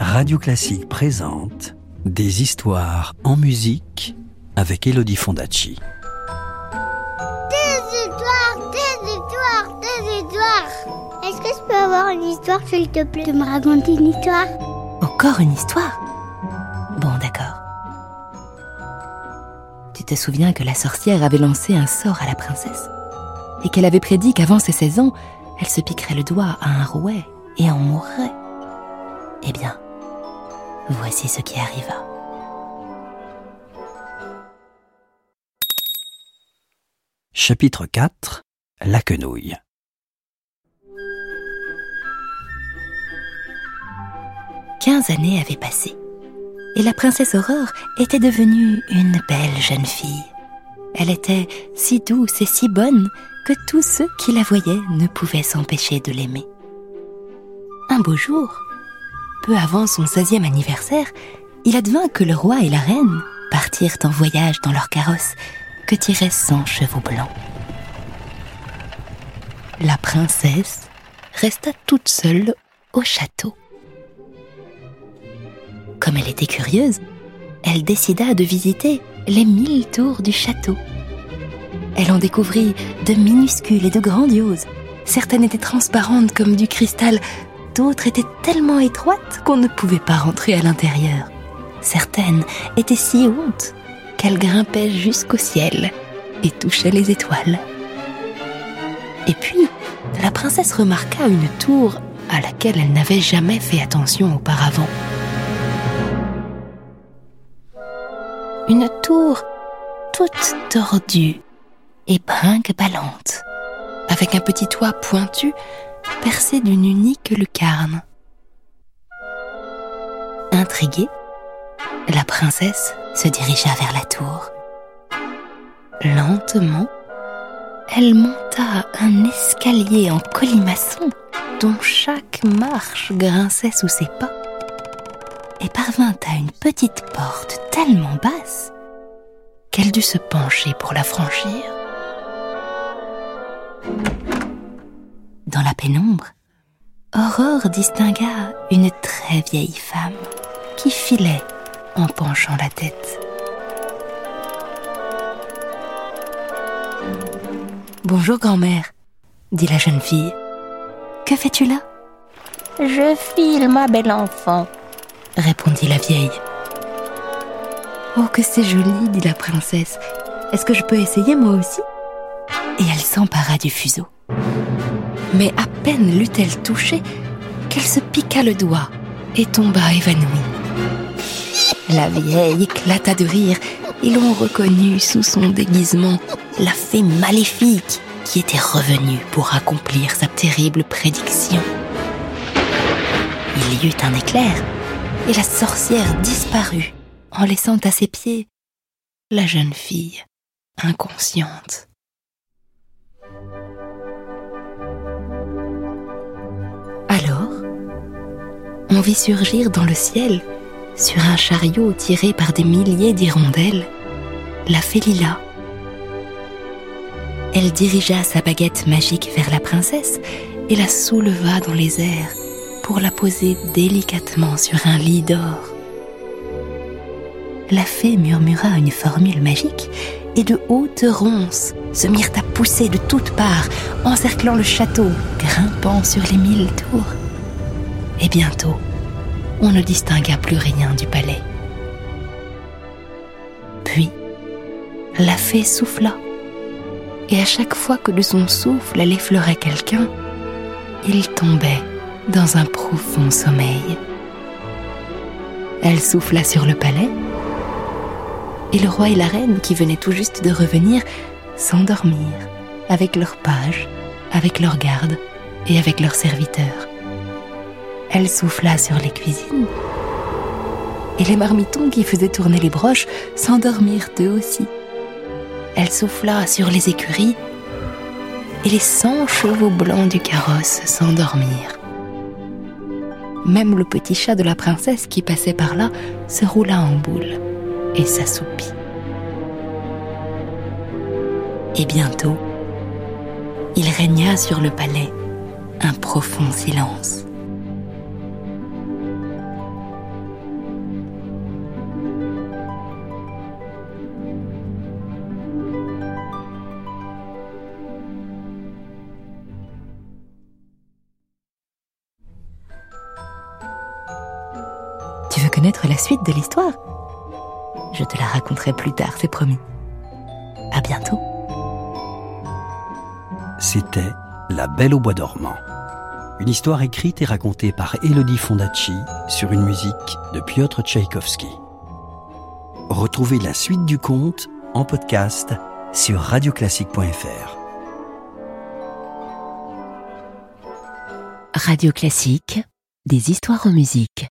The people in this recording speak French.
Radio Classique présente Des histoires en musique avec Elodie Fondacci. Des histoires, des histoires, des histoires. Est-ce que je peux avoir une histoire, s'il te plaît, de me raconter une histoire? Encore une histoire? Bon, d'accord. Tu te souviens que la sorcière avait lancé un sort à la princesse et qu'elle avait prédit qu'avant ses 16 ans, elle se piquerait le doigt à un rouet et en mourrait. Eh bien, voici ce qui arriva. Chapitre 4 La quenouille. Quinze années avaient passé, et la princesse Aurore était devenue une belle jeune fille. Elle était si douce et si bonne que tous ceux qui la voyaient ne pouvaient s'empêcher de l'aimer. Un beau jour, peu avant son 16e anniversaire, il advint que le roi et la reine partirent en voyage dans leur carrosse que tiraient cent chevaux blancs. La princesse resta toute seule au château. Comme elle était curieuse, elle décida de visiter les mille tours du château. Elle en découvrit de minuscules et de grandioses. Certaines étaient transparentes comme du cristal, d'autres étaient tellement étroites qu'on ne pouvait pas rentrer à l'intérieur. Certaines étaient si hautes qu'elles grimpaient jusqu'au ciel et touchaient les étoiles. Et puis, la princesse remarqua une tour à laquelle elle n'avait jamais fait attention auparavant. Une tour toute tordue et brinque-ballante, avec un petit toit pointu percé d'une unique lucarne. Intriguée, la princesse se dirigea vers la tour. Lentement, elle monta un escalier en colimaçon dont chaque marche grinçait sous ses pas et parvint à une petite porte tellement basse qu'elle dut se pencher pour la franchir. Dans la pénombre, Aurore distingua une très vieille femme qui filait en penchant la tête. Bonjour grand-mère, dit la jeune fille. Que fais-tu là? Je file, ma belle enfant, répondit la vieille. Oh, que c'est joli, dit la princesse. Est-ce que je peux essayer moi aussi? Et elle s'empara du fuseau. Mais à peine l'eut-elle touché qu'elle se piqua le doigt et tomba évanouie. La vieille éclata de rire et l'on reconnut sous son déguisement la fée maléfique qui était revenue pour accomplir sa terrible prédiction. Il y eut un éclair et la sorcière disparut en laissant à ses pieds la jeune fille inconsciente. On vit surgir dans le ciel, sur un chariot tiré par des milliers d'hirondelles, la Félila. Elle dirigea sa baguette magique vers la princesse et la souleva dans les airs pour la poser délicatement sur un lit d'or. La fée murmura une formule magique et de hautes ronces se mirent à pousser de toutes parts, encerclant le château, grimpant sur les mille tours. Et bientôt, on ne distingua plus rien du palais. Puis, la fée souffla, et à chaque fois que de son souffle elle effleurait quelqu'un, il tombait dans un profond sommeil. Elle souffla sur le palais, et le roi et la reine, qui venaient tout juste de revenir, s'endormirent avec leurs pages, avec leurs gardes et avec leurs serviteurs. Elle souffla sur les cuisines, et les marmitons qui faisaient tourner les broches s'endormirent eux aussi. Elle souffla sur les écuries, et les cent chevaux blancs du carrosse s'endormirent. Même le petit chat de la princesse qui passait par là se roula en boule et s'assoupit. Et bientôt, il régna sur le palais un profond silence. Veux connaître la suite de l'histoire Je te la raconterai plus tard, c'est promis. À bientôt. C'était La Belle au Bois dormant. Une histoire écrite et racontée par Elodie Fondacci sur une musique de Piotr Tchaïkovski. Retrouvez la suite du conte en podcast sur radioclassique.fr. Radio Classique, des histoires en musique.